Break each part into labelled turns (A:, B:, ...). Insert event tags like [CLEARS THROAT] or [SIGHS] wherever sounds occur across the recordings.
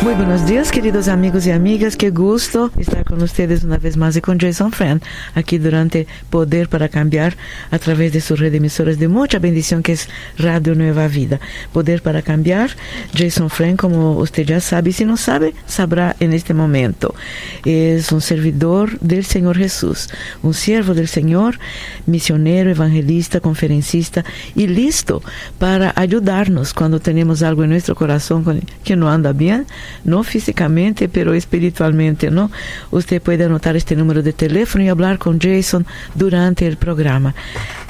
A: Muy buenos días, queridos amigos y amigas. Qué gusto estar con ustedes una vez más y con Jason Friend aquí durante Poder para Cambiar a través de sus red de emisoras de mucha bendición que es Radio Nueva Vida. Poder para Cambiar, Jason Friend, como usted ya sabe, si no sabe, sabrá en este momento. Es un servidor del Señor Jesús, un siervo del Señor, misionero, evangelista, conferencista y listo para ayudarnos cuando tenemos algo en nuestro corazón que no anda bien no físicamente, pero espiritualmente, ¿no? Usted puede anotar este número de teléfono y hablar con Jason durante el programa.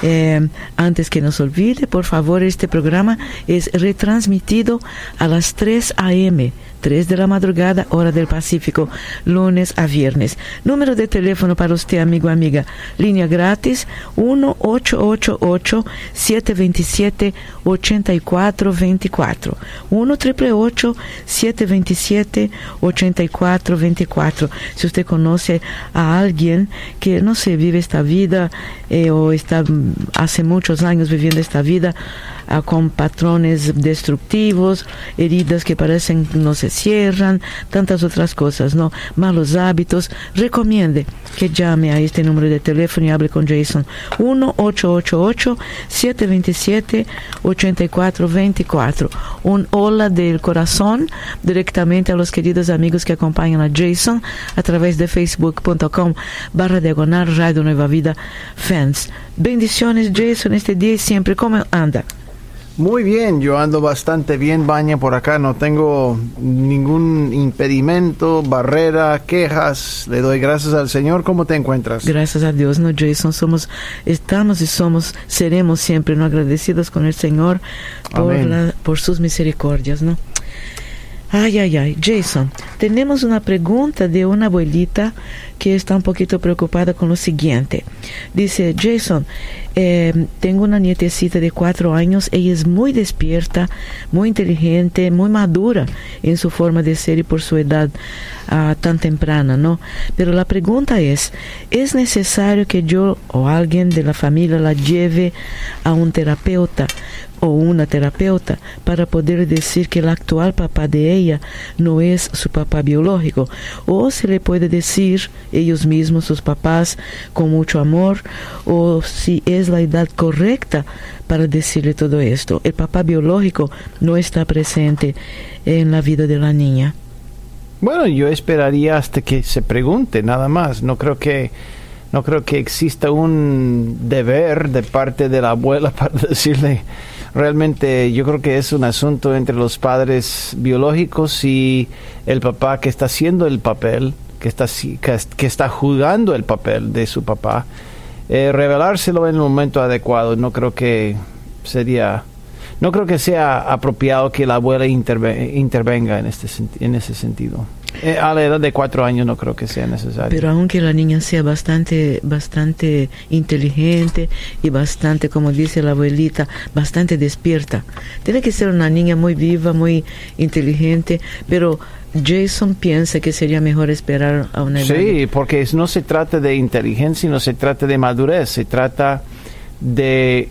A: Eh, antes que nos olvide, por favor, este programa es retransmitido a las 3 a.m. 3 de la madrugada, hora del Pacífico, lunes a viernes. Número de teléfono para usted, amigo, amiga. Línea gratis 1-888-727-8424. 1-888-727-8424. Si usted conoce a alguien que, no se vive esta vida eh, o está mm, hace muchos años viviendo esta vida, con patrones destructivos, heridas que parecen no se cierran, tantas otras cosas, ¿no? Malos hábitos. Recomiende que llame a este número de teléfono y hable con Jason. 1-888-727-8424. Un hola del corazón directamente a los queridos amigos que acompañan a Jason a través de facebook.com barra diagonal Radio Nueva Vida Fans. Bendiciones Jason este día y siempre. ¿Cómo anda?
B: Muy bien, yo ando bastante bien, Baña, por acá. No tengo ningún impedimento, barrera, quejas. Le doy gracias al Señor. ¿Cómo te encuentras?
A: Gracias a Dios, no, Jason. Somos, estamos y somos, seremos siempre no agradecidos con el Señor por, la, por sus misericordias, ¿no? Ay, ay, ay. Jason, tenemos una pregunta de una abuelita que está un poquito preocupada con lo siguiente. Dice, Jason, eh, tengo una nietecita de cuatro años, ella es muy despierta, muy inteligente, muy madura en su forma de ser y por su edad uh, tan temprana, ¿no? Pero la pregunta es, ¿es necesario que yo o alguien de la familia la lleve a un terapeuta? O una terapeuta para poder decir que el actual papá de ella no es su papá biológico. O se le puede decir ellos mismos sus papás con mucho amor o si es la edad correcta para decirle todo esto. El papá biológico no está presente en la vida de la niña.
B: Bueno yo esperaría hasta que se pregunte nada más. No creo que no creo que exista un deber de parte de la abuela [LAUGHS] para decirle realmente yo creo que es un asunto entre los padres biológicos y el papá que está haciendo el papel, que está, que, está jugando el papel de su papá, eh, revelárselo en el momento adecuado. No creo que sería, no creo que sea apropiado que la abuela intervenga en, este, en ese sentido. Eh, a la edad de cuatro años no creo que sea necesario.
A: Pero aunque la niña sea bastante, bastante inteligente y bastante, como dice la abuelita, bastante despierta, tiene que ser una niña muy viva, muy inteligente, pero Jason piensa que sería mejor esperar a una edad.
B: Sí, porque no se trata de inteligencia, no se trata de madurez, se trata de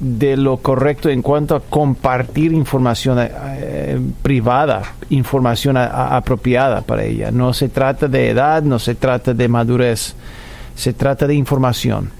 B: de lo correcto en cuanto a compartir información eh, privada, información apropiada para ella. No se trata de edad, no se trata de madurez, se trata de información.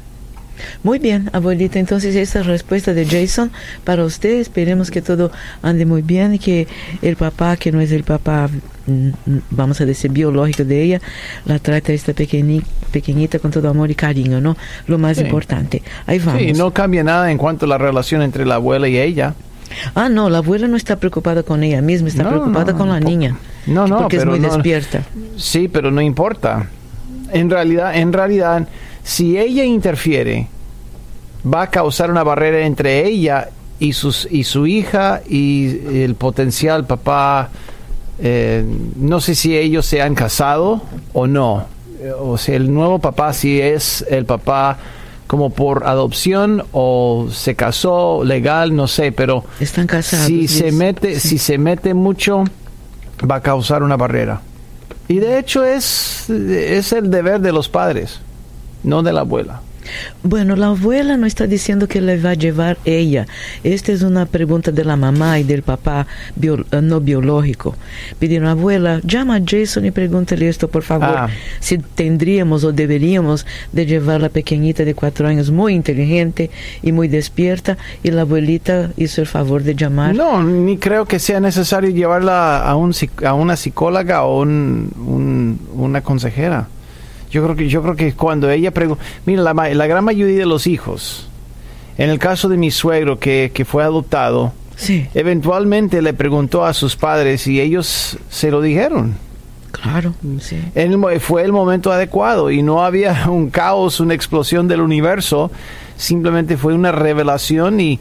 A: Muy bien, abuelita. Entonces, esta respuesta de Jason para usted. Esperemos que todo ande muy bien y que el papá, que no es el papá, mm, vamos a decir, biológico de ella, la trate a esta pequeñita con todo amor y cariño, ¿no? Lo más importante. Ahí vamos.
B: Sí, no cambia nada en cuanto a la relación entre la abuela y ella.
A: Ah, no, la abuela no está preocupada con ella misma, está preocupada con la niña.
B: No, no,
A: porque es muy despierta.
B: Sí, pero no importa. En realidad, en realidad si ella interfiere, va a causar una barrera entre ella y, sus, y su hija y el potencial papá. Eh, no sé si ellos se han casado o no. O sea, el nuevo papá si es el papá como por adopción o se casó legal, no sé, pero
A: están casados.
B: Si se mete, si se mete mucho va a causar una barrera. Y de hecho es, es el deber de los padres, no de la abuela.
A: Bueno, la abuela no está diciendo que le va a llevar ella. Esta es una pregunta de la mamá y del papá bio, eh, no biológico. Pidieron, abuela, llama a Jason y pregúntale esto, por favor, ah. si tendríamos o deberíamos de llevar la pequeñita de cuatro años muy inteligente y muy despierta y la abuelita hizo el favor de llamar.
B: No, ni creo que sea necesario llevarla a, un, a una psicóloga o un, un, una consejera. Yo creo que, yo creo que cuando ella pregunta, mira, la, la, gran mayoría de los hijos, en el caso de mi suegro que, que fue adoptado,
A: sí.
B: eventualmente le preguntó a sus padres y ellos se lo dijeron.
A: Claro, sí.
B: fue el momento adecuado y no había [LAUGHS] un caos, una explosión del universo, simplemente fue una revelación y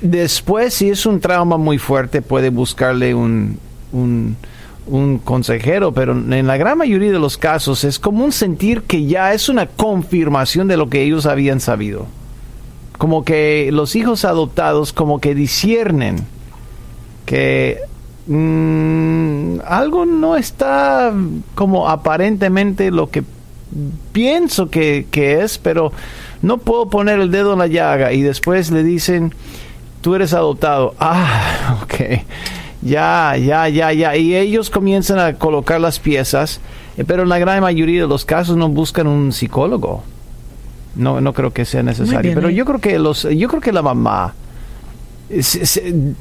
B: después si es un trauma muy fuerte puede buscarle un, un un consejero, pero en la gran mayoría de los casos es como un sentir que ya es una confirmación de lo que ellos habían sabido. Como que los hijos adoptados como que disciernen que mm, algo no está como aparentemente lo que pienso que, que es, pero no puedo poner el dedo en la llaga y después le dicen, tú eres adoptado. Ah, [LAUGHS] ok ya, ya, ya, ya. Y ellos comienzan a colocar las piezas, eh, pero en la gran mayoría de los casos no buscan un psicólogo. No, no creo que sea necesario. pero yo creo que los, yo creo que la mamá,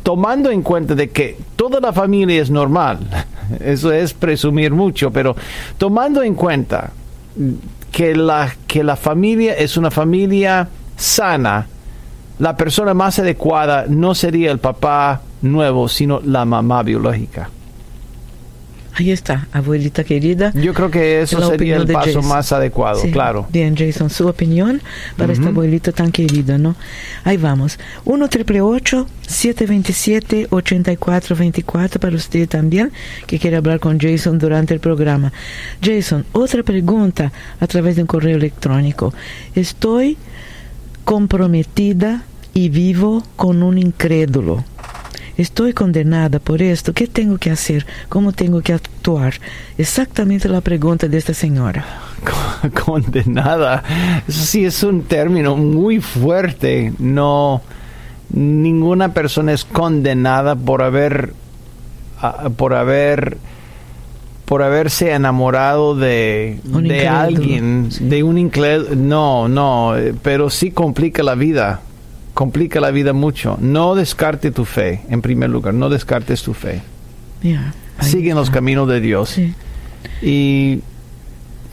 B: tomando en cuenta de que toda la familia es normal, [LAUGHS] eso es presumir mucho, pero tomando en cuenta que la, que la familia es una familia sana, la persona más adecuada no sería el papá nuevo, sino la mamá biológica.
A: Ahí está, abuelita querida.
B: Yo creo que eso sería el paso más adecuado, claro.
A: Bien, Jason, su opinión para esta abuelita tan querida, ¿no? Ahí vamos. 1 triple 727 8424 para usted también que quiere hablar con Jason durante el programa. Jason, otra pregunta a través de un correo electrónico. Estoy comprometida y vivo con un incrédulo estoy condenada por esto, ¿qué tengo que hacer? ¿Cómo tengo que actuar? Exactamente la pregunta de esta señora. [LAUGHS]
B: Condenada, eso sí es un término muy fuerte. No, ninguna persona es condenada por haber, por haber por haberse enamorado de, de alguien, de un incrédulo. No, no, eh, pero sí complica la vida complica la vida mucho. No descarte tu fe, en primer lugar, no descartes tu fe. Sigue en los caminos de Dios y,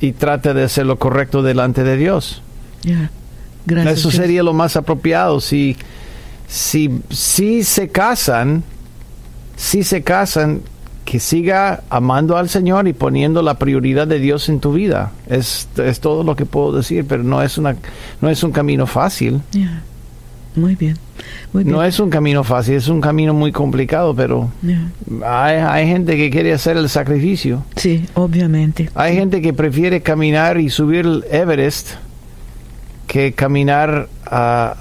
B: y trata de hacer lo correcto delante de Dios. Eso sería lo más apropiado. Si, si, si se casan, si se casan, que siga amando al Señor y poniendo la prioridad de Dios en tu vida. Es, es todo lo que puedo decir, pero no es, una, no es un camino fácil.
A: Muy bien, muy bien.
B: No es un camino fácil, es un camino muy complicado, pero hay, hay, gente que quiere hacer el sacrificio.
A: Sí, obviamente.
B: Hay gente que prefiere caminar y subir el Everest que caminar a,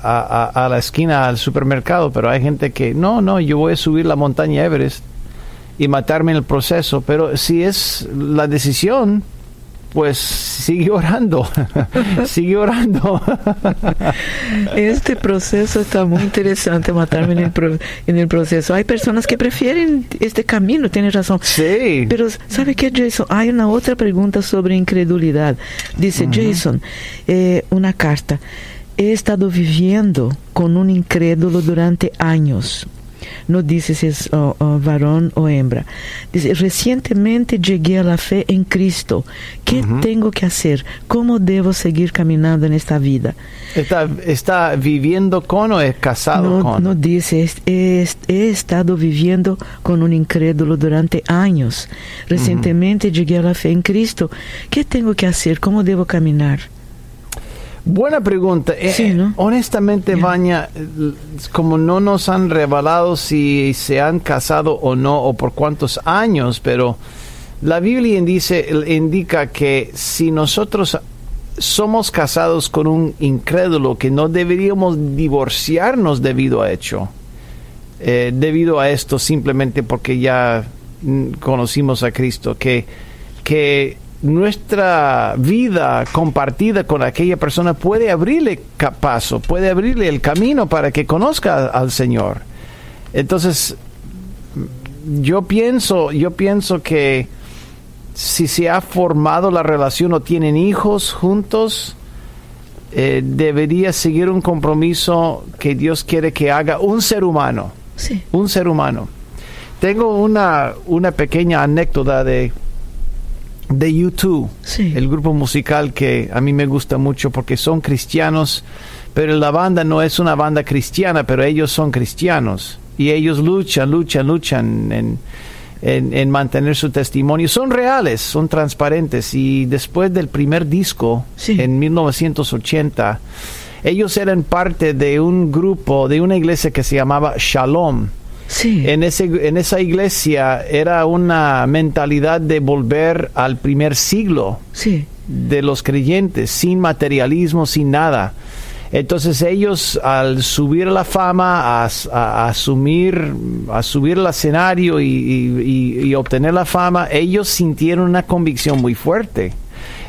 B: a, a, la esquina al supermercado, pero hay gente que no, no, yo voy a subir la montaña Everest y matarme en el proceso, pero si es la decisión, pues sigue orando, [LAUGHS] sigue orando. [LAUGHS]
A: este proceso está muy interesante, matarme en el, en el proceso. Hay personas que prefieren este camino, tienes razón.
B: Sí.
A: Pero, ¿sabe qué, Jason? Hay una otra pregunta sobre incredulidad. Dice Jason, eh, una carta. He estado viviendo con un incrédulo durante años no dice si es varón o hembra. Dice, recientemente llegué a la fe en Cristo. ¿Qué tengo que hacer? ¿Cómo debo seguir caminando en esta vida?
B: ¿Está, está viviendo con o es casado con?
A: No dice, he, estado viviendo con un incrédulo durante años. Recientemente llegué a la fe en Cristo. ¿Qué tengo que hacer? ¿Cómo debo caminar?
B: Buena pregunta. Eh, honestamente, Baña, como no nos han revelado si se han casado o no o por cuántos años, pero la Biblia indica que si nosotros somos casados con un incrédulo, que no deberíamos divorciarnos debido a hecho, eh, debido a esto simplemente porque ya conocimos a Cristo, que, que nuestra vida compartida con aquella persona puede abrirle paso, puede abrirle el camino para que conozca al Señor. Entonces, yo pienso, yo pienso que si se ha formado la relación o tienen hijos juntos, eh, debería seguir un compromiso que Dios quiere que haga un ser humano.
A: Sí.
B: Un ser humano. Tengo una, una pequeña anécdota de, de YouTube,
A: Sí.
B: el grupo musical que a mí me gusta mucho porque son cristianos, pero la banda no es una banda cristiana, pero ellos son cristianos y ellos luchan, luchan, luchan en, en, en mantener su testimonio. Son reales, son transparentes y después del primer disco,
A: Sí.
B: en 1980, ellos eran parte de un grupo, de una iglesia que se llamaba Shalom.
A: Sí.
B: En, ese, en esa iglesia era una mentalidad de volver al primer siglo
A: sí.
B: de los creyentes, sin materialismo, sin nada. Entonces ellos al subir la fama, a, a- a asumir, a subir al escenario y, y- y- y obtener la fama, ellos sintieron una convicción muy fuerte.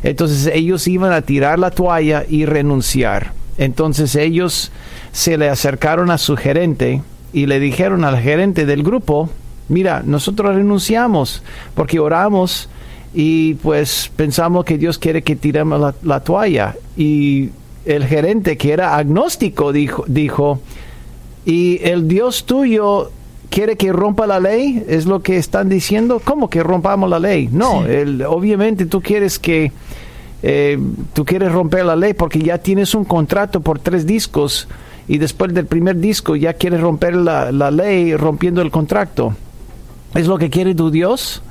B: Entonces ellos iban a tirar la toalla y renunciar. Entonces ellos se le acercaron a su gerente y le dijeron al gerente del grupo, mira, nosotros renunciamos porque oramos y pues pensamos que Dios quiere que tiremos la, la toalla. Y el gerente que era agnóstico dijo, dijo, y el Dios tuyo quiere que rompa la ley, es lo que están diciendo. ¿Cómo que rompamos la ley? No,
A: Sí.
B: el- obviamente tú quieres que eh, tú quieres romper la ley porque ya tienes un contrato por tres discos y después del primer disco ya quieres romper la, la ley rompiendo el contrato. ¿Es lo que quiere tu Dios?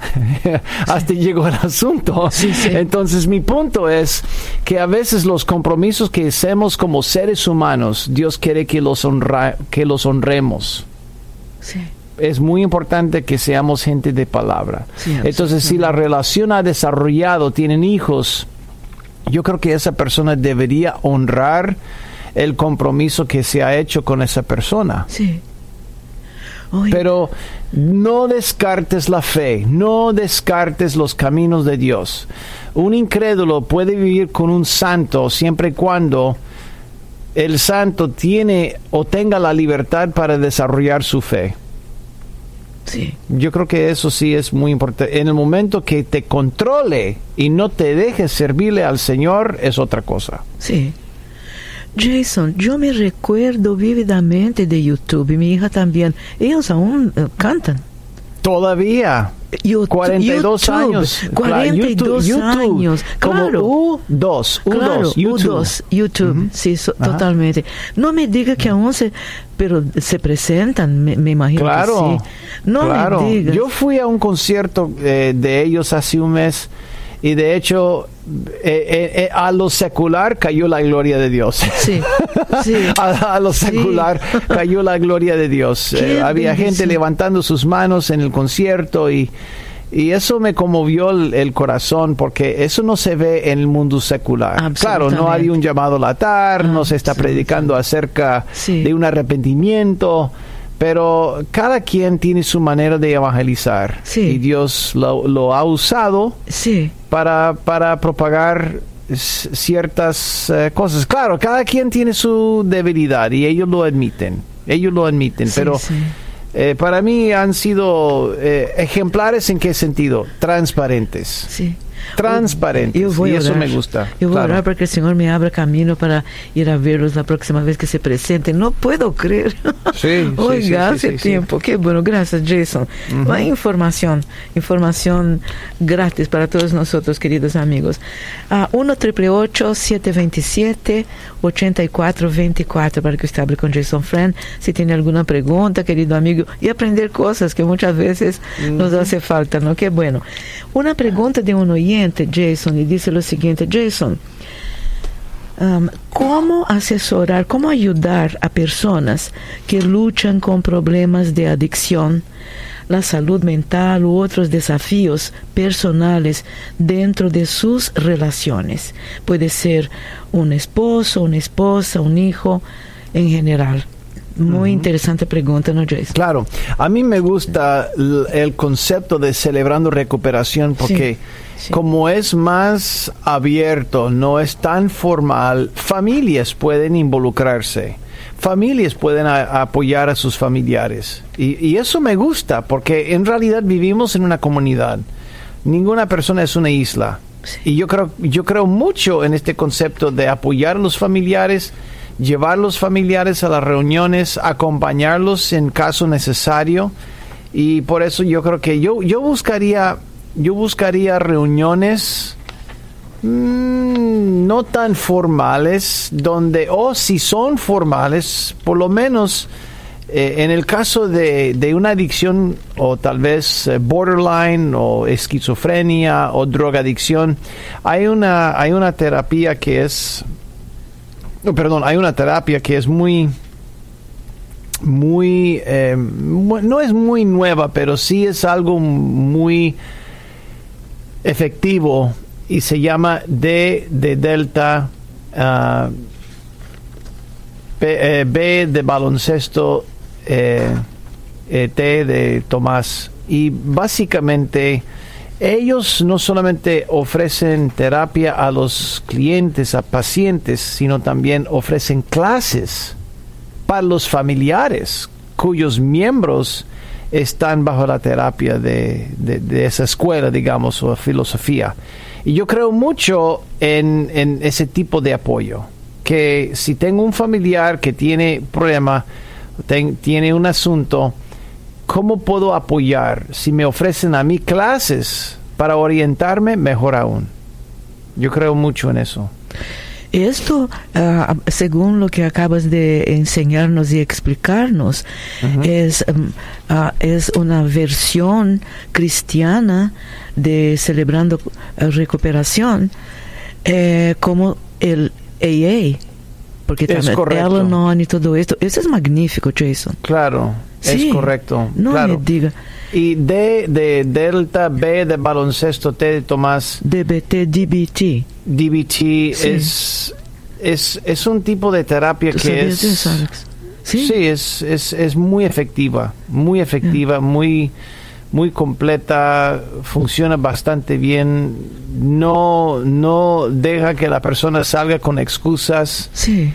B: [LAUGHS] Hasta llegó el asunto. [LAUGHS]
A: Sí, sí.
B: Entonces mi punto es que a veces los compromisos que hacemos como seres humanos, Dios quiere que los, honra- que los honremos
A: Sí.
B: es muy importante que seamos gente de palabra.
A: Sí,
B: Entonces, si la relación ha desarrollado, tienen hijos, yo creo que esa persona debería honrar el compromiso que se ha hecho con esa persona.
A: Sí.
B: Pero no descartes la fe, no descartes los caminos de Dios. Un incrédulo puede vivir con un santo siempre y cuando el santo tiene o tenga la libertad para desarrollar su fe.
A: sí.
B: Yo creo que eso sí es muy importante. En el momento que te controle y no te dejes servirle al Señor, es otra cosa.
A: Sí. Jason, yo me recuerdo vívidamente de YouTube y mi hija también. Ellos aún eh, cantan.
B: Todavía.
A: YouTube,
B: 42
A: YouTube,
B: años. Claro,
A: 42
B: YouTube,
A: años.
B: Como
A: Claro.
B: U2, U2,
A: Claro,
B: YouTube.
A: U2, YouTube,
B: Ujú.
A: sí, so- totalmente. No me diga que aún se, pero se presentan, me, me imagino
B: Claro,
A: que sí. No
B: claro.
A: me digas.
B: Yo fui a un concierto eh, de ellos hace un mes y de hecho eh, eh, eh, a lo secular cayó la gloria de Dios.
A: Sí, sí. [LAUGHS]
B: a, a lo
A: Sí.
B: secular cayó la gloria de Dios. Eh, había gente levantando sus manos en el concierto y, y eso me conmovió el, el corazón porque eso no se ve en el mundo secular. Claro, no hay un llamado al altar, no se está predicando acerca de un arrepentimiento. Pero cada quien tiene su manera de evangelizar
A: Sí.
B: y Dios lo, lo ha usado
A: Sí,
B: para, para propagar ciertas eh, cosas. Claro, cada quien tiene su debilidad y ellos lo admiten. Ellos lo admiten,
A: sí,
B: pero
A: sí.
B: eh, para mí han sido eh, ejemplares en qué sentido? Transparentes.
A: sí.
B: Transparentes.
A: A
B: eso
A: orar.
B: me gusta.
A: Yo voy
B: claro.
A: a orar para que el Señor me abra camino para ir a verlos la próxima vez que se presenten. No puedo creer.
B: Sí, [LAUGHS]
A: Oiga,
B: sí, sí,
A: hace tiempo. Qué bueno, gracias Jason. Hay información, información gratis para todos nosotros, queridos amigos. Ah, 1 727 8424 para que usted hable con Jason Friend. Si tiene alguna pregunta, querido amigo, y aprender cosas que muchas veces nos hace falta, ¿no? Qué bueno. Una pregunta de un oyente, Jason, y dice lo siguiente, Jason. Um, ¿Cómo asesorar, cómo ayudar a personas que luchan con problemas de adicción, la salud mental u otros desafíos personales dentro de sus relaciones? Puede ser un esposo, una esposa, un hijo, en general. Muy interesante pregunta, ¿no, Jason?
B: Claro, a mí me gusta el concepto de celebrando recuperación porque como es más abierto, no es tan formal, familias pueden involucrarse, familias pueden apoyar a sus familiares. Y, eso me gusta porque en realidad vivimos en una comunidad. Ninguna persona es una isla. Y yo creo, yo creo mucho en este concepto de apoyar a los familiares, llevar los familiares a las reuniones, acompañarlos en caso necesario. Y por eso yo creo que yo, yo buscaría, yo buscaría reuniones mm, no tan formales, donde, o si son formales, por lo menos eh, en el caso de, de, una adicción o tal vez eh, borderline o esquizofrenia o drogadicción, hay una, hay una terapia que es, no, perdón, hay una terapia que es muy, muy, eh, no es muy nueva, pero sí es algo muy efectivo y se llama D de delta, uh, B de baloncesto, eh, eh, T de Tomás. Y básicamente ellos no solamente ofrecen terapia a los clientes, a pacientes, sino también ofrecen clases para los familiares cuyos miembros están bajo la terapia de, esa escuela, digamos, o filosofía. Y yo creo mucho en, en, ese tipo de apoyo, que si tengo un familiar que tiene problema, tiene un asunto, ¿cómo puedo apoyar? Si me ofrecen a mí clases para orientarme, mejor aún. Yo creo mucho en eso.
A: Esto, ah, según lo que acabas de enseñarnos y explicarnos, es, mm, ah, es una versión cristiana de celebrando recuperación, eh, como el AA, porque
B: es
A: no y todo esto. Eso es magnífico, Jason.
B: Claro, es correcto.
A: No
B: me
A: diga.
B: Y D de Delta, B de baloncesto, T de Tomás.
A: DBT, DBT.
B: DBT es, es, es un tipo de terapia que es... Sí, sí es, es, es, muy efectiva, muy efectiva, muy muy completa, funciona bastante bien, no, no deja que la persona salga con excusas,
A: sí.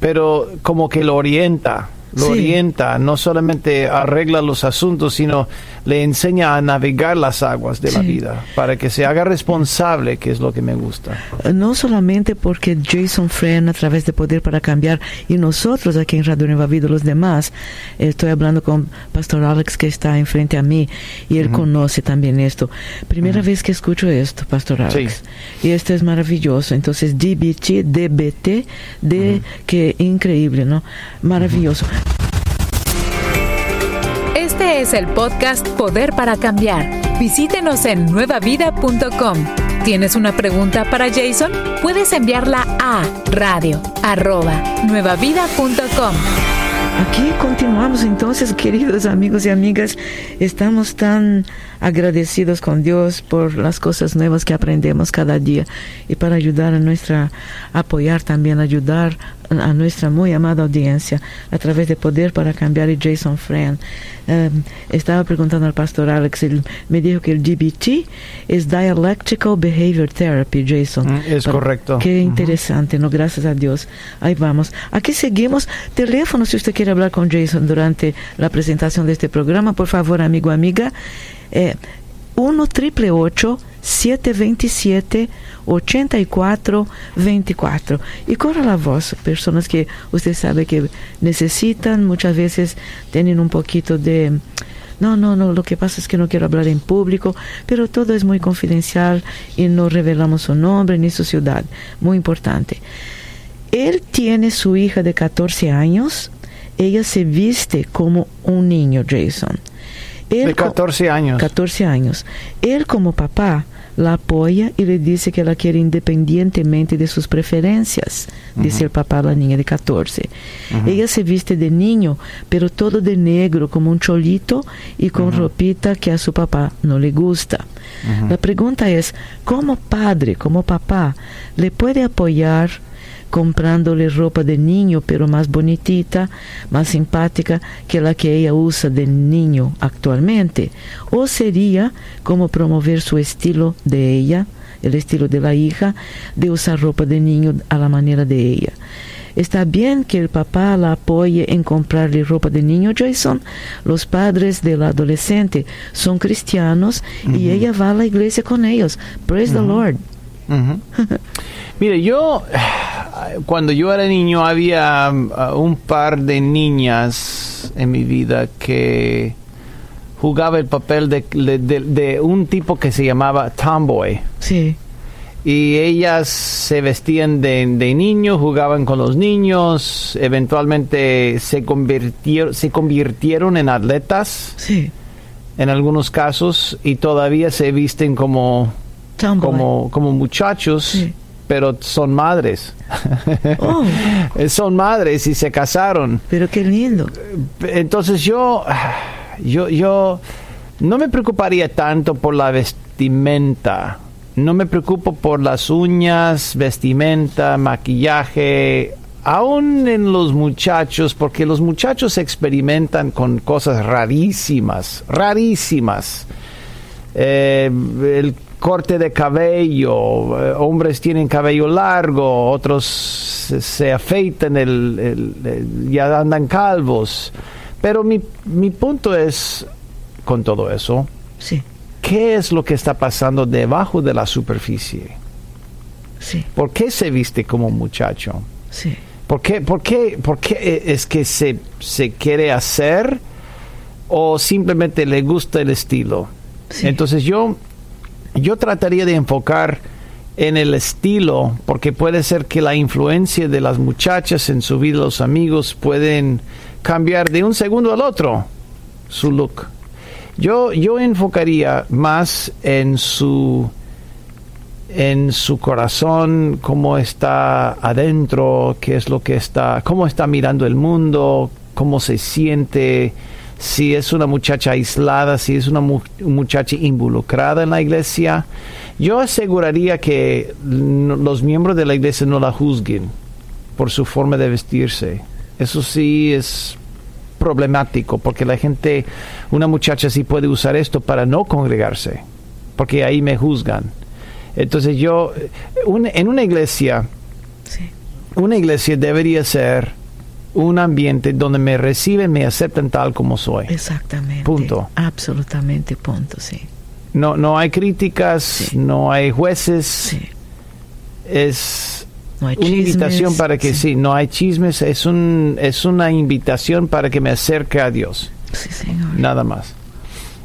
B: pero como que lo orienta lo orienta, no solamente arregla los asuntos, sino le enseña a navegar las aguas de la vida para que se haga responsable, que es lo que me gusta.
A: No solamente porque Jason Friend a través de Poder para Cambiar y nosotros aquí en Radio Nueva Vida, los demás, estoy hablando con Pastor Alex que está enfrente a mí y él conoce también esto. Primera vez que escucho esto, Pastor Alex. Y esto es maravilloso. Entonces, DBT, DBT, de que increíble, ¿no? Maravilloso.
C: Es el podcast Poder para Cambiar. Visítenos en nuevavida.com. ¿Tienes una pregunta para Jason? Puedes enviarla a radio nuevavida.com.
A: Aquí continuamos entonces, queridos amigos y amigas. Estamos tan agradecidos con Dios por las cosas nuevas que aprendemos cada día y para ayudar a nuestra, apoyar también, ayudar a nuestra muy amada audiencia a través de Poder para Cambiar y Jason Friend. Em, estaba preguntando al pastor Alex, él me dijo que el DBT es Dialectical Behavior Therapy, Jason.
B: Mm, es correcto.
A: Qué interesante, ¿no? Gracias a Dios. Ahí vamos. Aquí seguimos. Teléfono, si usted quiere hablar con Jason durante la presentación de este programa, por favor, amigo, amiga. Eh, 1 triple 727 8424 y corra la voz personas que usted sabe que necesitan muchas veces tienen un poquito de no, no, no, lo que pasa es que no quiero hablar en público, pero todo es muy confidencial y no revelamos su nombre ni su ciudad. Muy importante. Él tiene su hija de 14 años, ella se viste como un niño, Jason
B: de 14 años.
A: 14 años. Él como papá la apoya y le dice que la quiere independientemente de sus preferencias, dice el papá a la niña de 14. Ella se viste de niño, pero todo de negro, como un cholito y con ropita que a su papá no le gusta. La pregunta es, ¿cómo padre, como papá, le puede apoyar comprándole ropa de niño, pero más bonitita, más simpática que la que ella usa de niño actualmente? ¿O sería como promover su estilo de ella, el estilo de la hija, de usar ropa de niño a la manera de ella? Está bien que el papá la apoye en comprarle ropa de niño, Jason. Los padres del adolescente son cristianos y ella va a la iglesia con ellos. Praise the Lord. [LAUGHS]
B: Mire, yo, cuando yo era niño, había uh, un par de niñas en mi vida que jugaba el papel de, de un tipo que se llamaba Tomboy.
A: Sí
B: y ellas se vestían de, de niños, jugaban con los niños, eventualmente se convirtieron, se convirtieron en atletas.
A: Sí.
B: En algunos casos y todavía se visten como como, como muchachos. Pero son madres. [LAUGHS] Oh. son madres y se casaron.
A: Pero qué lindo.
B: Entonces yo, [SIGHS] yo, yo no me preocuparía tanto por la vestimenta no me preocupo por las uñas, vestimenta, maquillaje, aún en los muchachos, porque los muchachos experimentan con cosas rarísimas, rarísimas. Eh, el corte de cabello, eh, hombres tienen cabello largo, otros se, afeitan, el, ya andan calvos. Pero mi, mi punto es, con todo eso,
A: sí
B: qué es lo que está pasando debajo de la superficie.
A: Sí.
B: ¿Por qué se viste como muchacho?
A: Sí.
B: ¿Por qué, por qué, por qué es que se, se quiere hacer o simplemente le gusta el estilo? Entonces yo, yo trataría de enfocar en el estilo, porque puede ser que la influencia de las muchachas en su vida, los amigos, pueden cambiar de un segundo al otro su look. Yo, yo enfocaría más en su en su corazón, cómo está adentro, qué es lo que está, cómo está mirando el mundo, cómo se siente, si es una muchacha aislada, si es una muchacha involucrada en la iglesia. Yo aseguraría que los miembros de la iglesia no la juzguen por su forma de vestirse. Eso sí es problemático porque la gente, una muchacha sí puede usar esto para no congregarse, porque ahí me juzgan. Entonces yo, en una iglesia, una iglesia debería ser un ambiente donde me reciben, me aceptan tal como soy.
A: Exactamente.
B: Punto.
A: Absolutamente, punto, sí.
B: No, no hay críticas, no hay jueces. Es una invitación para que sí. no hay chismes, es, un, es una invitación para que me acerque a Dios. Nada más.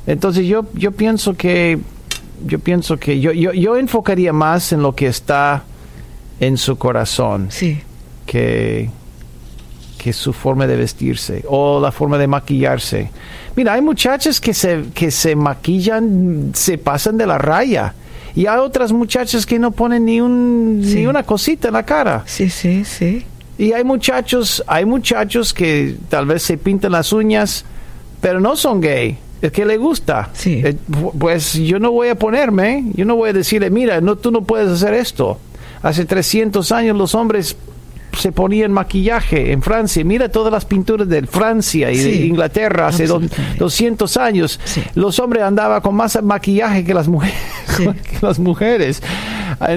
B: Entonces yo, yo pienso que yo pienso que yo, yo, yo enfocaría más en lo que está en su corazón
A: sí.
B: que, que su forma de vestirse o la forma de maquillarse. Mira, hay muchachas que se, que se maquillan, se pasan de la raya y hay otras muchachas que no ponen ni, un, ni una cosita en la cara.
A: Sí, sí, sí.
B: Y hay muchachos, hay muchachos que tal vez se pintan las uñas, pero no son gay. Es que le gusta.
A: Sí.
B: Eh, pues yo no voy a ponerme, yo no voy a decirle, mira, no, tú no puedes hacer esto. Hace 300 años los hombres se ponían maquillaje en Francia. Mira todas las pinturas de Francia y de Inglaterra hace 200 años. Los hombres andaban con más maquillaje que las mujeres. [LAUGHS] las mujeres.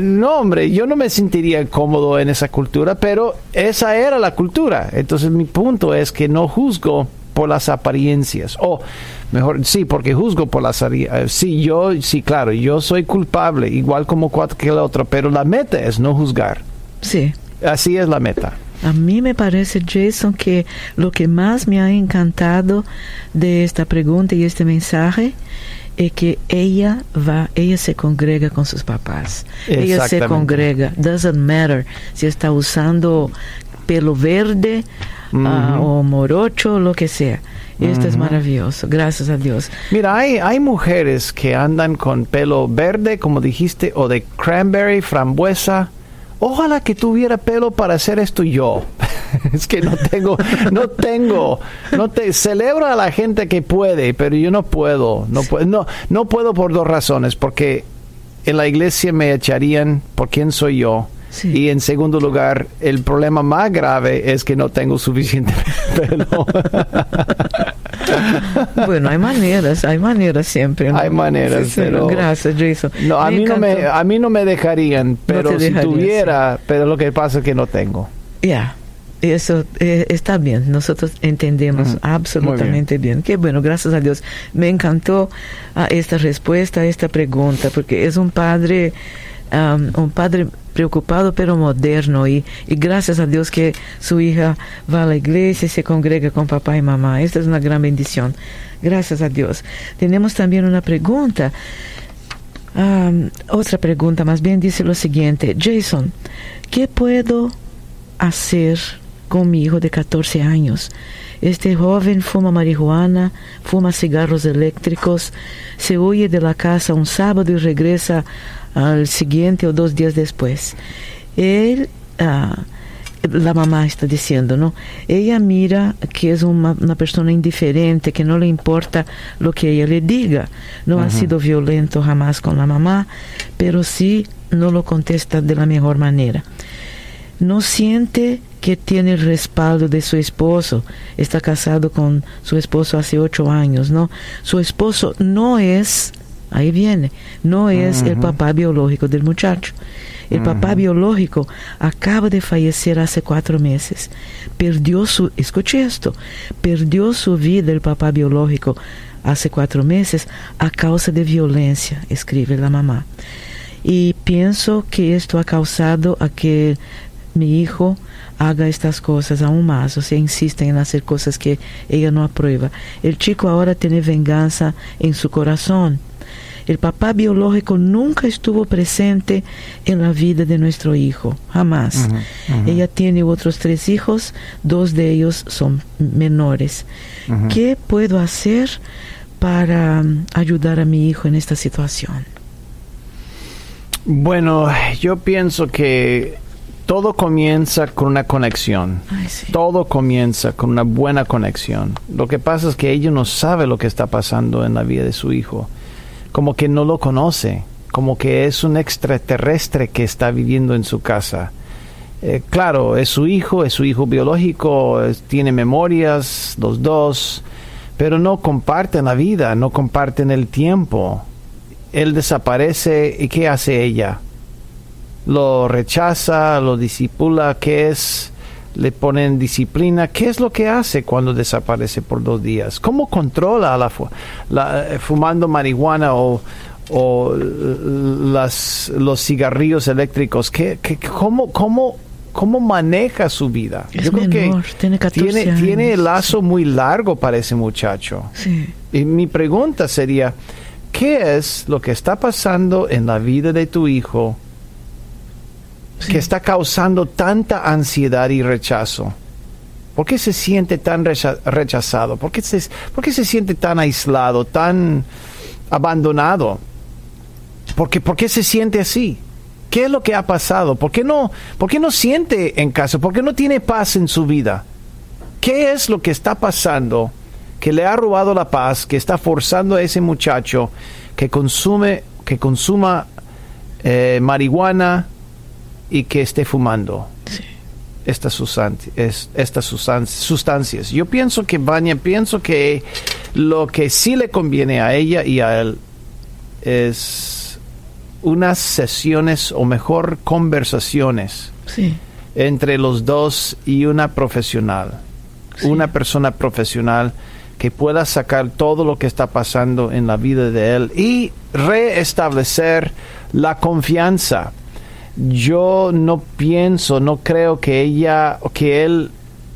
B: No, hombre, yo no me sentiría cómodo en esa cultura, pero esa era la cultura. Entonces mi punto es que no juzgo por las apariencias. O mejor, sí, porque juzgo por las apariencias. Sí, yo, sí, claro, yo soy culpable, igual como cualquier otro, pero la meta es no juzgar.
A: Sí.
B: Así es la meta.
A: A mí me parece, Jason, que lo que más me ha encantado de esta pregunta y este mensaje es que ella va, ella se congrega con sus papás. Ella se congrega. Doesn't matter si está usando pelo verde ah, o morocho, lo que sea. Esto es maravilloso, gracias a Dios.
B: Mira, hay, hay mujeres que andan con pelo verde, como dijiste, o de cranberry, frambuesa, Ojalá que tuviera pelo para hacer esto yo. [LAUGHS] es que no tengo, no tengo, no te celebro a la gente que puede, pero yo no puedo, no puedo, no, no puedo por dos razones, porque en la iglesia me echarían por quién soy yo Y en segundo lugar, el problema más grave es que no tengo suficiente [LAUGHS] pelo.
A: Bueno, hay maneras, hay maneras siempre.
B: Hay maneras, pero...
A: Gracias, Jason.
B: No, a, mí no me, a mí no me dejarían, pero si tuviera, pero lo que pasa es que no tengo.
A: Ya. Eso eh, está bien, nosotros entendemos absolutamente bien. Qué bueno, gracias a Dios. Me encantó ah, esta respuesta a esta pregunta, porque es un padre, un padre preocupado pero moderno y, y, gracias a Dios que su hija va a la iglesia y se congrega con papá y mamá. Esta es una gran bendición. Gracias a Dios. Tenemos también una pregunta. otra pregunta, más bien dice lo siguiente. Jason, ¿qué puedo hacer con mi hijo de 14 años. Este joven fuma marihuana, fuma cigarros eléctricos, se huye de la casa un sábado y regresa al siguiente o dos días después. Él, ah, la mamá está diciendo, ¿no? Ella mira que es una, persona indiferente, que no le importa lo que ella le diga. No ha sido violento jamás con la mamá, pero sí no lo contesta de la mejor manera. No siente que tiene el respaldo de su esposo. Está casado con su esposo hace ocho años, ¿no? Su esposo no es, ahí viene, no es el papá biológico del muchacho. El papá biológico acaba de fallecer hace cuatro meses. Perdió su, escuche esto, perdió su vida el papá biológico hace cuatro meses a causa de violencia, escribe la mamá. Y pienso que esto ha causado a que mi hijo haga estas cosas aún más, o sea, insiste en hacer cosas que ella no aprueba. El chico ahora tiene venganza en su corazón. El papá biológico nunca estuvo presente en la vida de nuestro hijo, jamás. Ella tiene otros tres hijos, dos de ellos son menores. ¿Qué puedo hacer para um, ayudar a mi hijo en esta situación?
B: Bueno, yo pienso que todo comienza con una conexión. Todo comienza con una buena conexión. Lo que pasa es que ella no sabe lo que está pasando en la vida de su hijo. Como que no lo conoce. Como que es un extraterrestre que está viviendo en su casa. Eh, claro, es su hijo, es su hijo biológico, tiene memorias, los dos, pero no comparten la vida, no comparten el tiempo. Él desaparece y ¿qué hace ella? lo rechaza, lo disipula, ¿qué es? Le ponen disciplina. ¿Qué es lo que hace cuando desaparece por dos días? ¿Cómo controla la, la eh, fumando marihuana o, o las, los cigarrillos eléctricos? ¿Qué, qué, cómo, cómo, cómo maneja su vida?
A: Yo creo que tiene,
B: tiene, tiene, el lazo muy largo para ese muchacho. Y mi pregunta sería, ¿qué es lo que está pasando en la vida de tu hijo que está causando tanta ansiedad y rechazo? ¿Por qué se siente tan rechazado? ¿Por qué se, se siente tan aislado, tan abandonado? ¿Por qué, ¿Por qué se siente así? ¿Qué es lo que ha pasado? ¿Por qué, no, ¿Por qué no siente en casa? ¿Por qué no tiene paz en su vida? ¿Qué es lo que está pasando que le ha robado la paz, que está forzando a ese muchacho que consume, que consuma eh, marihuana, y que esté fumando. Estas, sustancias, estas sustancias. Yo pienso que Vania, pienso que lo que sí le conviene a ella y a él es unas sesiones o mejor conversaciones entre los dos y una profesional, una persona profesional que pueda sacar todo lo que está pasando en la vida de él y reestablecer la confianza yo no pienso, no creo que ella, que él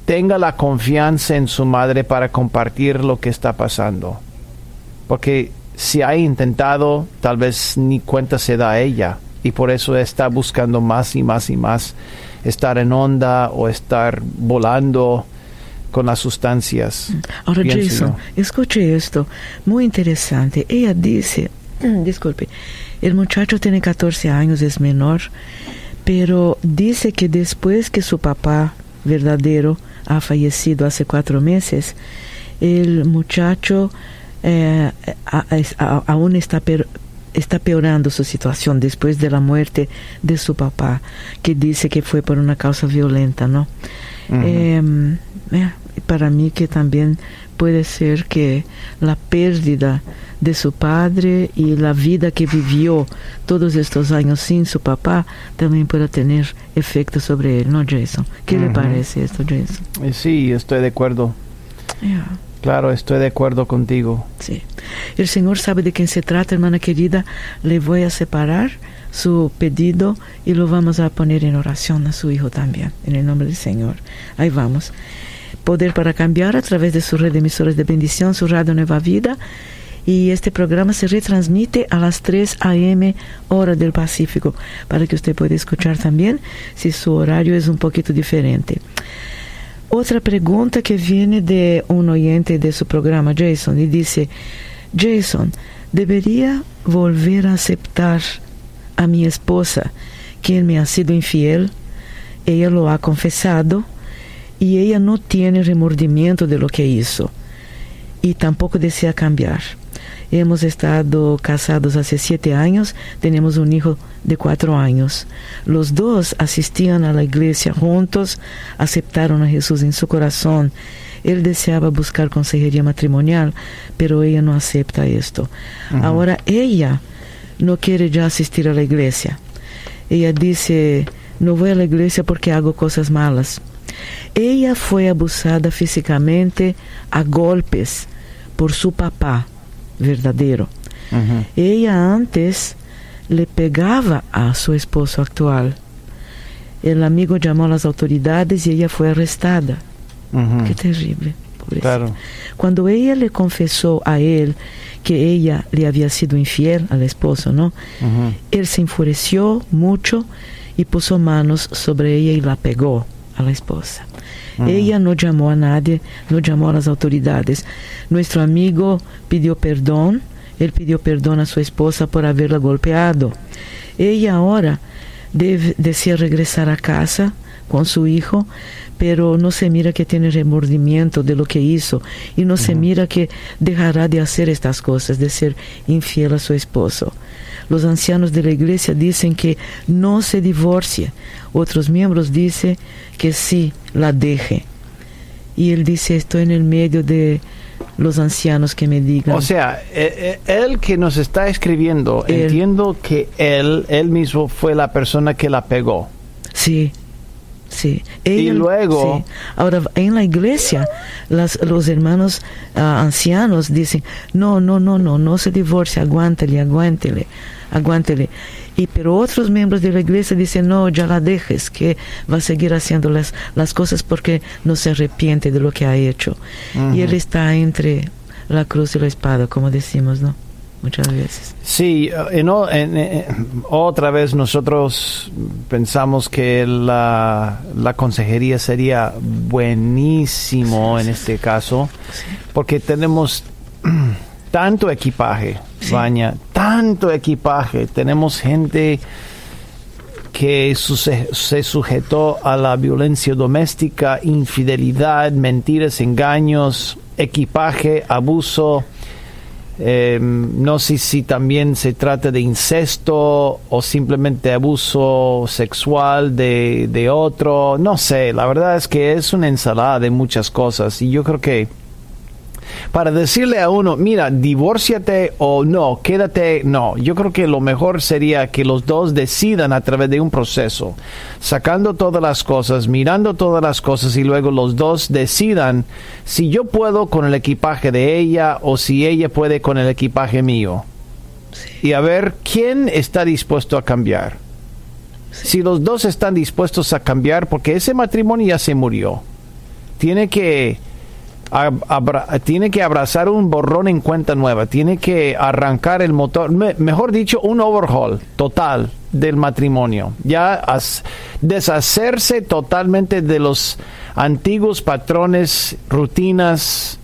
B: tenga la confianza en su madre para compartir lo que está pasando. Porque si ha intentado, tal vez ni cuenta se da a ella. Y por eso está buscando más y más y más estar en onda o estar volando con las sustancias.
A: Ahora, Jason, escuche esto, muy interesante. Ella dice, [CLEARS THROAT] disculpe, el muchacho tiene 14 años, es menor, pero dice que después que su papá verdadero ha fallecido hace cuatro meses, el muchacho eh, aún está está peorando su situación después de la muerte de su papá, que dice que fue por una causa violenta, ¿no? Em, eh, para mí que también puede ser que la pérdida de su padre y la vida que vivió todos estos años sin su papá también pueda tener efecto sobre él, ¿no, Jason? ¿Qué le parece esto, Jason?
B: Sí, estoy de acuerdo. Claro, estoy de acuerdo contigo.
A: Sí. El Señor sabe de quién se trata, hermana querida. Le voy a separar su pedido y lo vamos a poner en oración a su hijo también, en el nombre del Señor. Ahí vamos. Poder para cambiar a través de su red de emisores de bendición, su radio Nueva Vida. Y este programa se retransmite a las 3 a.m. hora del Pacífico, para que usted pueda escuchar también si su horario es un poquito diferente. Otra pregunta que viene de un oyente de su programa, Jason, y dice, Jason, ¿debería volver a aceptar a mi esposa, quien me ha sido infiel? Ella lo ha confesado y ella no tiene remordimiento de lo que hizo y tampoco desea cambiar. Hemos estado casados hace siete años, tenemos un hijo de cuatro años. Los dos asistían a la iglesia juntos, aceptaron a Jesús en su corazón. Él deseaba buscar consejería matrimonial, pero ella no acepta esto. Ahora ella no quiere ya asistir a la iglesia. Ella dice, no voy a la iglesia porque hago cosas malas. Ella fue abusada físicamente a golpes por su papá verdadero. Ella antes le pegaba a su esposo actual. El amigo llamó a las autoridades y ella fue arrestada. Qué terrible. Cuando ella le confesó a él que ella le había sido infiel al esposo, ¿no? Él se enfureció mucho y puso manos sobre ella y la pegó a la esposa. Ella no llamó a nadie, no llamó a las autoridades. Nuestro amigo pidió perdón, él pidió perdón a su esposa por haberla golpeado. Ella ahora debe, desea regresar a casa con su hijo, pero no se mira que tiene remordimiento de lo que hizo y no se mira que dejará de hacer estas cosas, de ser infiel a su esposo. Los ancianos de la iglesia dicen que no se divorcie. Otros miembros dicen que sí la deje. Y él dice, estoy en el medio de los ancianos que me digan.
B: O sea, eh, eh, él que nos está escribiendo, entiendo que él, él mismo fue la persona que la pegó.
A: Sí. Sí.
B: y luego...
A: Ahora, en la iglesia, las, los hermanos ah, ancianos dicen, no, no, no, no, no se divorcie, aguántele, aguántele, aguántele. Y pero otros miembros de la iglesia dicen, no, ya la dejes, que va a seguir haciendo las, las cosas porque no se arrepiente de lo que ha hecho. Y él está entre la cruz y la espada, como decimos, ¿no? muchas veces.
B: Sí, en, otra vez nosotros pensamos que la, la consejería sería buenísimo en este caso, porque tenemos [CLEARS THROAT] tanto equipaje, Baña, tanto equipaje, tenemos gente que se sujetó a la violencia doméstica, infidelidad, mentiras, engaños, equipaje, abuso, Em, no sé si también se trata de incesto o simplemente abuso sexual de, de otro. No sé, la verdad es que es una ensalada de muchas cosas y yo creo que para decirle a uno, mira, divórciate o no, quédate, no. Yo creo que lo mejor sería que los dos decidan a través de un proceso, sacando todas las cosas, mirando todas las cosas y luego los dos decidan si yo puedo con el equipaje de ella o si ella puede con el equipaje mío. Y a ver quién está dispuesto a cambiar. Si los dos están dispuestos a cambiar, porque ese matrimonio ya se murió. Tiene que tiene que abrazar un borrón en cuenta nueva, tiene que arrancar el motor, mejor dicho, un overhaul total del matrimonio, ya deshacerse totalmente de los antiguos patrones, rutinas,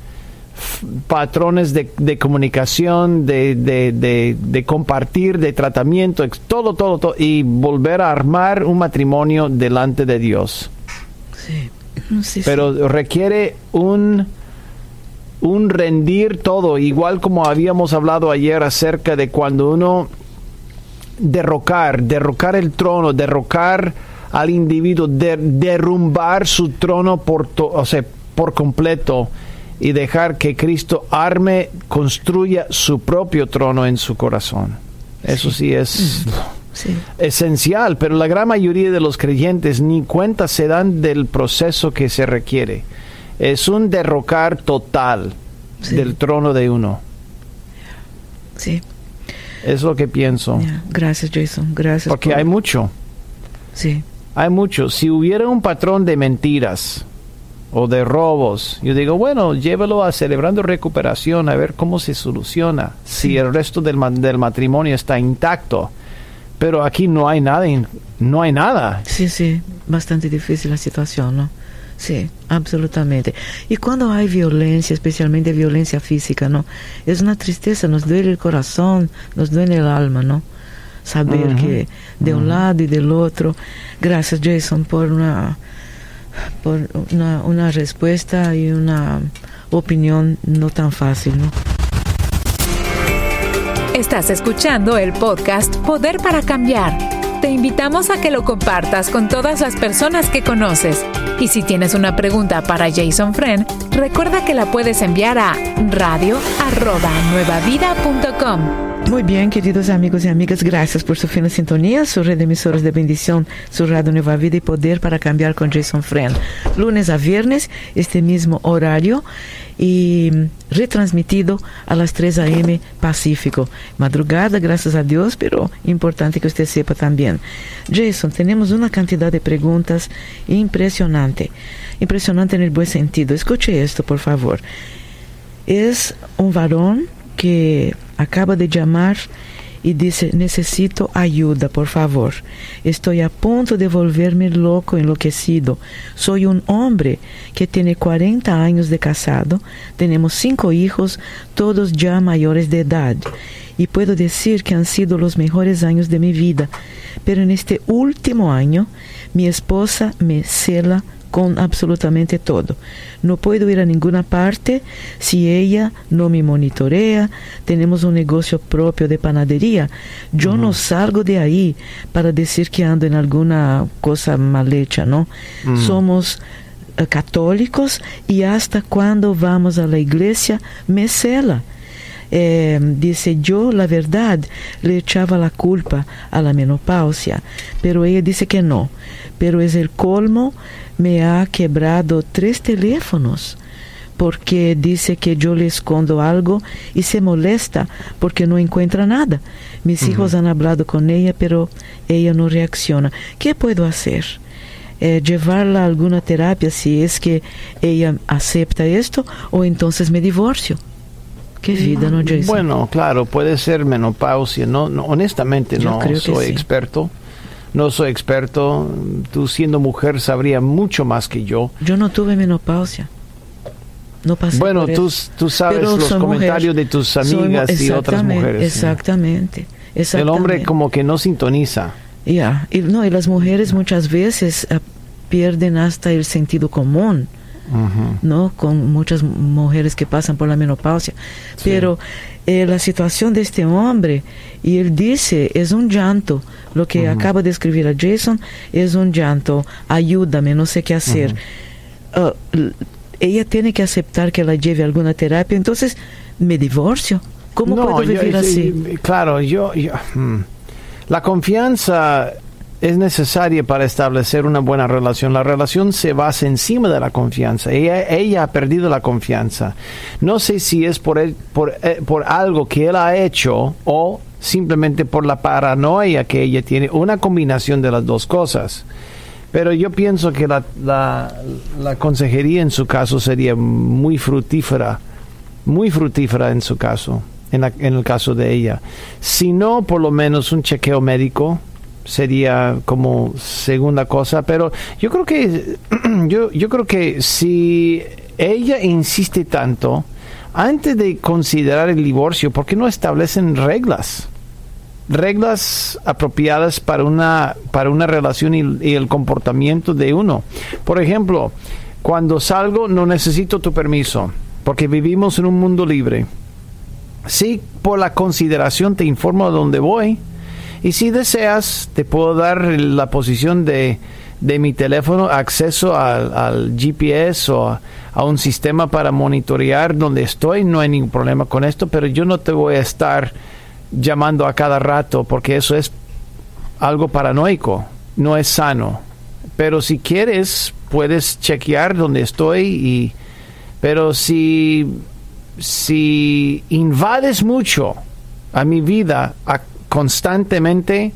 B: patrones de, comunicación, de, de, compartir, de tratamiento, todo, todo, todo, y volver a armar un matrimonio delante de Dios. Sí. Pero requiere un un rendir todo, igual como habíamos hablado ayer acerca de cuando uno derrocar, derrocar el trono, derrocar al individuo, derrumbar su trono por, o sea, por completo y dejar que Cristo arme, construya su propio trono en su corazón. Eso sí, es esencial, pero la gran mayoría de los creyentes ni cuenta se dan del proceso que se requiere. Es un derrocar total del trono de uno.
A: Sí.
B: Es lo que pienso.
A: Gracias, Jason. Gracias.
B: Porque hay mucho.
A: Sí.
B: Hay mucho. Si hubiera un patrón de mentiras o de robos, yo digo, bueno, llévelo a celebrando recuperación a ver cómo se soluciona. Si el resto del, del matrimonio está intacto. Pero aquí no hay nada. No hay nada.
A: Sí, sí. Bastante difícil la situación, ¿no? Sí, absolutamente. Y cuando hay violencia, especialmente violencia física, ¿no? Es una tristeza, nos duele el corazón, nos duele el alma, ¿no? Saber que de un lado y del otro. Gracias, Jason, por una, por una, una respuesta y una opinión no tan fácil, ¿no?
C: Estás escuchando el podcast Poder para Cambiar. Te invitamos a que lo compartas con todas las personas que conoces. Y si tienes una pregunta para Jason Friend, recuerda que la puedes enviar a radio@nuevavida.com.
A: Muy bien, queridos amigos y amigas, gracias por su fina sintonía, su red de emisoras de bendición, su radio Nueva Vida y Poder para Cambiar con Jason Friend. Lunes a viernes, este mismo horario y retransmitido a las 3 a.m. Pacífico. Madrugada, gracias a Dios, pero importante que usted sepa también. Jason, tenemos una cantidad de preguntas impresionante, impresionante en el buen sentido. Escuche esto, por favor. Es un varón que acaba de llamar y dice, necesito ayuda, por favor. Estoy a punto de volverme loco, enloquecido. Soy un hombre que tiene 40 años de casado, tenemos cinco hijos, todos ya mayores de edad. Y puedo decir que han sido los mejores años de mi vida. Pero en este último año, mi esposa me cela con absolutamente todo. No puedo ir a ninguna parte si ella no me monitorea. Tenemos un negocio propio de panadería. Yo no salgo de ahí para decir que ando en alguna cosa mal hecha, ¿no? Somos eh, católicos y hasta cuando vamos a la iglesia me cela. Eh, dice yo la verdad le echaba la culpa a la menopausia pero ella dice que no pero es el colmo me ha quebrado tres teléfonos porque dice que yo le escondo algo y se molesta porque no encuentra nada. Mis hijos han hablado con ella, pero ella no reacciona. ¿Qué puedo hacer? Eh, llevarla a alguna terapia si es que ella acepta esto o entonces me divorcio. Qué vida, ¿no, Jason?
B: Bueno, claro, puede ser menopausia. No, honestamente no soy experto no soy experto, tú siendo mujer sabría mucho más que yo.
A: Yo no tuve menopausia. No pasé
B: bueno, tú, tú, sabes los comentarios de tus amigas y otras mujeres.
A: Exactamente, exactamente.
B: El hombre como que no sintoniza.
A: Ya, y, no, y las mujeres muchas veces uh, pierden hasta el sentido común. ¿No? Con muchas mujeres que pasan por la menopausia. Pero eh, la situación de este hombre, y él dice, es un llanto. Lo que acaba de escribir a Jason es un llanto. Ayúdame, no sé qué hacer. Ah, ella tiene que aceptar que la lleve a alguna terapia, entonces me divorcio. ¿Cómo puedo vivir así?
B: Claro, yo, yo hmm. la confianza es necesaria para establecer una buena relación. La relación se basa encima de la confianza. Ella, ha perdido la confianza. No sé si es por, por, eh, por algo que él ha hecho o simplemente por la paranoia que ella tiene. Una combinación de las dos cosas. Pero yo pienso que la, la, consejería en su caso sería muy fructífera, muy fructífera en su caso, en, en el caso de ella. Si no, por lo menos un chequeo médico sería como segunda cosa, pero yo creo que [CLEARS THROAT] yo, yo creo que si ella insiste tanto, antes de considerar el divorcio, ¿por qué no establecen reglas? Reglas apropiadas para una, para una relación y, el comportamiento de uno. Por ejemplo, cuando salgo no necesito tu permiso. porque vivimos en un mundo libre. Sí, por la consideración te informo a dónde voy. Y si deseas, te puedo dar la posición de, de mi teléfono, acceso al, GPS o a, a, un sistema para monitorear donde estoy. No hay ningún problema con esto, pero yo no te voy a estar llamando a cada rato porque eso es algo paranoico, no es sano. Pero si quieres, puedes chequear donde estoy y pero si si invades mucho a mi vida constantemente,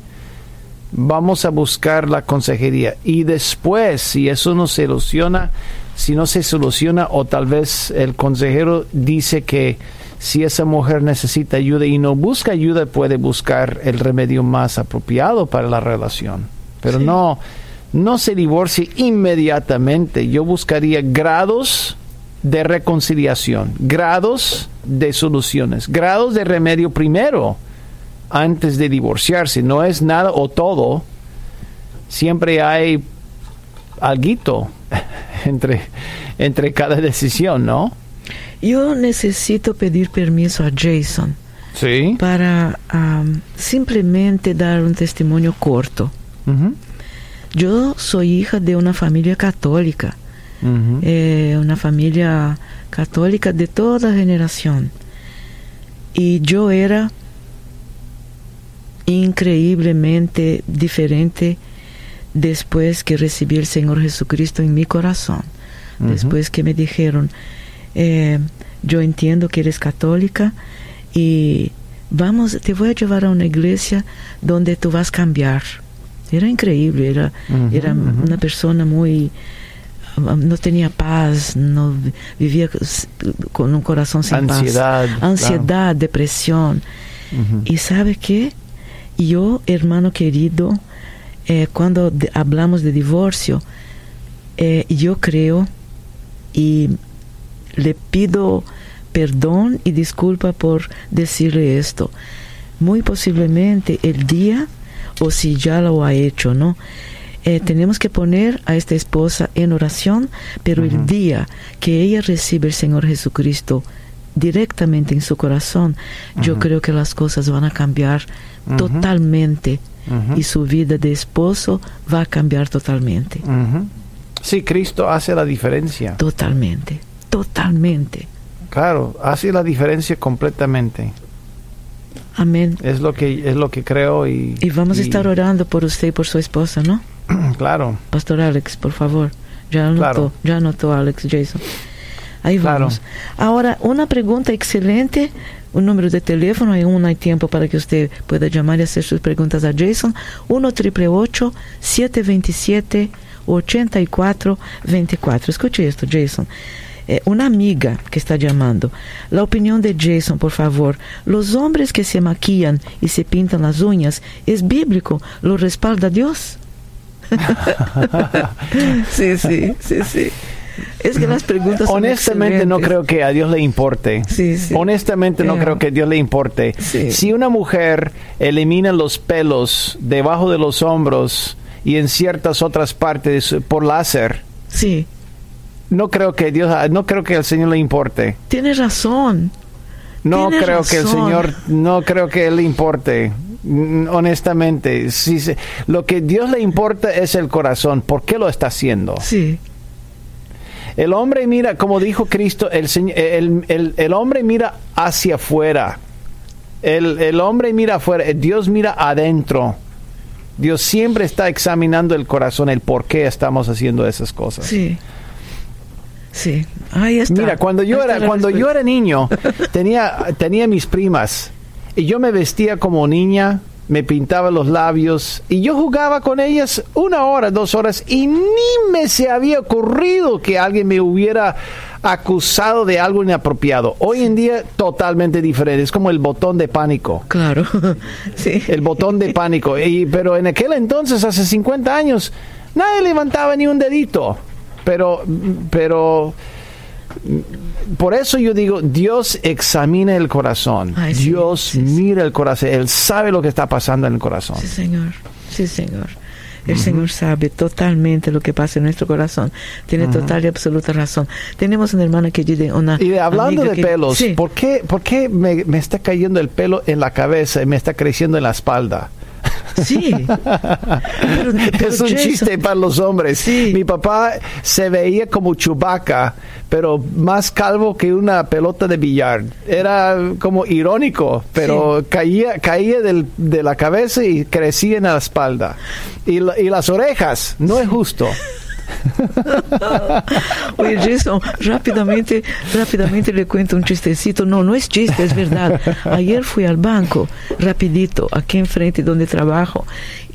B: vamos a buscar la consejería. Y después, si eso no se soluciona, si no se soluciona o tal vez el consejero dice que si esa mujer necesita ayuda y no busca ayuda, puede buscar el remedio más apropiado para la relación. Pero no, no se divorcie inmediatamente. Yo buscaría grados de reconciliación, grados de soluciones, grados de remedio primero antes de divorciarse. No es nada o todo. Siempre hay algo [LAUGHS] entre, entre cada decisión, ¿no?
A: Yo necesito pedir permiso a Jason
B: ¿Sí?
A: para simplemente dar un testimonio corto. Yo soy hija de una familia católica eh, una familia católica de toda generación. Y yo era increíblemente diferente después que recibí el Señor Jesucristo en mi corazón. Después que me dijeron, eh, yo entiendo que eres católica y vamos, te voy a llevar a una iglesia donde tú vas a cambiar. Era increíble, era, era una persona muy no tenía paz, no vivía con un corazón sin
B: Ansiedad,
A: paz. Ansiedad, depresión. Y sabe qué? Yo, hermano querido, eh, cuando hablamos de divorcio, eh, yo creo y le pido perdón y disculpa por decirle esto. Muy posiblemente el día, o si ya lo ha hecho, ¿no? Eh, tenemos que poner a esta esposa en oración, pero el día que ella recibe el Señor Jesucristo directamente en su corazón, yo creo que las cosas van a cambiar totalmente y su vida de esposo va a cambiar totalmente.
B: Sí, Cristo hace la diferencia.
A: Totalmente, totalmente.
B: Claro, hace la diferencia completamente.
A: Amén.
B: Es lo que es lo que creo y
A: y vamos a estar orando por usted y por su esposa, ¿no? [CLEARS THROAT]
B: claro.
A: Pastor Alex, por favor. Ya anotó, ya anotó Alex Jason. Ahí vamos. Ahora, una pregunta excelente, un número de teléfono, y aún hay tiempo para que usted pueda llamar y hacer sus preguntas a Jason. 1 triple 727 8424. Escute esto, Jason. Eh, una amiga que está llamando. La opinión de Jason, por favor. Los hombres que se maquillan y se pintan las uñas, ¿es bíblico? ¿Lo respalda Dios? sí, sí, sí, sí. Es que las preguntas
B: Honestamente no creo que a Dios le importe.
A: Sí, sí.
B: Honestamente no creo que a Dios le importe. Si una mujer elimina los pelos debajo de los hombros y en ciertas otras partes por láser.
A: Sí.
B: No creo que Dios, no creo que al Señor le importe.
A: Tiene razón.
B: No creo que el Señor, no creo que le importe. Honestamente, si lo que Dios le importa es el corazón. ¿Por qué lo está haciendo?
A: Sí.
B: El hombre mira, como dijo Cristo, el, el, el, hombre mira hacia afuera. El, el hombre mira afuera, Dios mira adentro. Dios siempre está examinando el corazón, el por qué estamos haciendo esas cosas.
A: Sí. Sí, ahí está.
B: Mira, cuando yo era cuando yo era niño, tenía tenía mis primas y yo me vestía como niña, me pintaba los labios y yo jugaba con ellas una hora, dos horas y ni me se había ocurrido que alguien me hubiera acusado de algo inapropiado. Hoy en día totalmente diferente, es como el botón de pánico.
A: Claro, [LAUGHS] sí.
B: El botón de pánico. Y, pero en aquel entonces, hace 50 años, nadie levantaba ni un dedito. Pero, pero por eso yo digo, Dios examina el corazón. Dios mira el corazón. Él sabe lo que está pasando en el corazón.
A: Sí, Señor. Sí, Señor. El Señor sabe totalmente lo que pasa en nuestro corazón. Tiene total y absoluta razón. Tenemos una hermana que dice una...
B: Y hablando de pelos, ¿por qué, por qué me, me está cayendo el pelo en la cabeza y me está creciendo en la espalda?
A: Sí. [LAUGHS]
B: es un chiste para los hombres. Mi papá se veía como Chubaca, pero más calvo que una pelota de billar. Era como irónico, pero caía, caía de la cabeza y crecía en la espalda. Y, y las orejas, no es justo. [LAUGHS] [LAUGHS]
A: Oye, Jason, rápidamente, rápidamente le cuento un chistecito. No, no es chiste, es verdad. Ayer fui al banco, rapidito, aquí enfrente donde trabajo,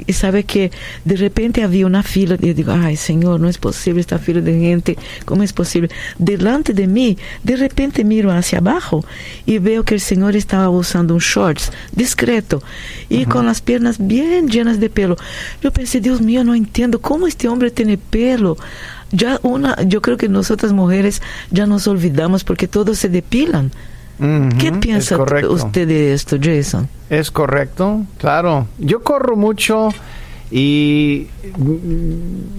A: y sabe que de repente había una fila, y yo digo, ay Señor, no es posible esta fila de gente, ¿cómo es posible? Delante de mí, de repente miro hacia abajo y veo que el Señor estaba usando un shorts discreto y con las piernas bien llenas de pelo. Yo pensé, Dios mío, no entiendo cómo este hombre tiene pelo. Ya una, yo creo que nosotras mujeres ya nos olvidamos porque todos se depilan. ¿Qué piensa usted de esto, Jason?
B: Es correcto, claro. Yo corro mucho y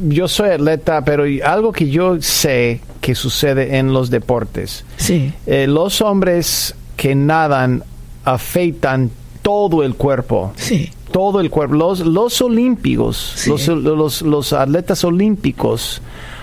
B: yo soy atleta, pero algo que yo sé que sucede en los deportes.
A: Sí.
B: Eh, los hombres que nadan afeitan todo el cuerpo.
A: Sí.
B: Todo el cuerpo. Los, los olímpicos, los, los, los atletas olímpicos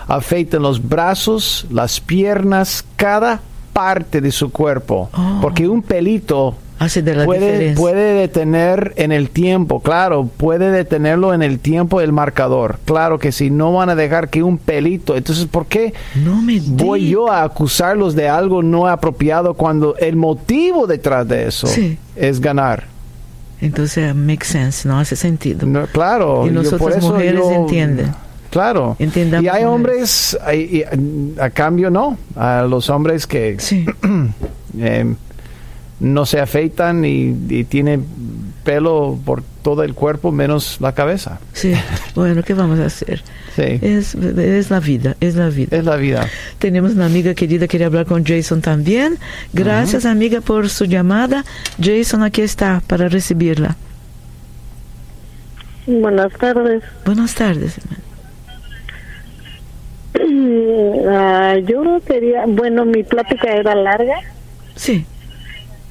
B: afeitan los brazos, las piernas, cada parte de su cuerpo, oh. porque un pelito
A: Hace de la
B: puede, puede detener en el tiempo, claro, puede detenerlo en el tiempo el marcador. Claro que si no van a dejar que un pelito, entonces ¿por qué
A: no me
B: voy yo a acusarlos de algo no apropiado cuando el motivo detrás de eso es ganar?
A: Entonces, make sense, no hace sentido.
B: claro,
A: y nosotros mujeres entienden.
B: Claro. y hay hombres, a cambio no, a los hombres que [CLEARS THROAT] eh, no se afeitan y, tienen pelo por todo el cuerpo menos la cabeza.
A: Sí, bueno, ¿qué vamos a hacer?
B: Sí.
A: Es, es, la vida, es la vida.
B: Es la vida.
A: Tenemos una amiga querida, quiere hablar con Jason también. Gracias, amiga, por su llamada. Jason, aquí está para recibirla.
D: Buenas tardes.
A: Buenas tardes, [CLEARS THROAT]
D: Ah, yo quería, bueno, mi plática era larga.
A: Sí.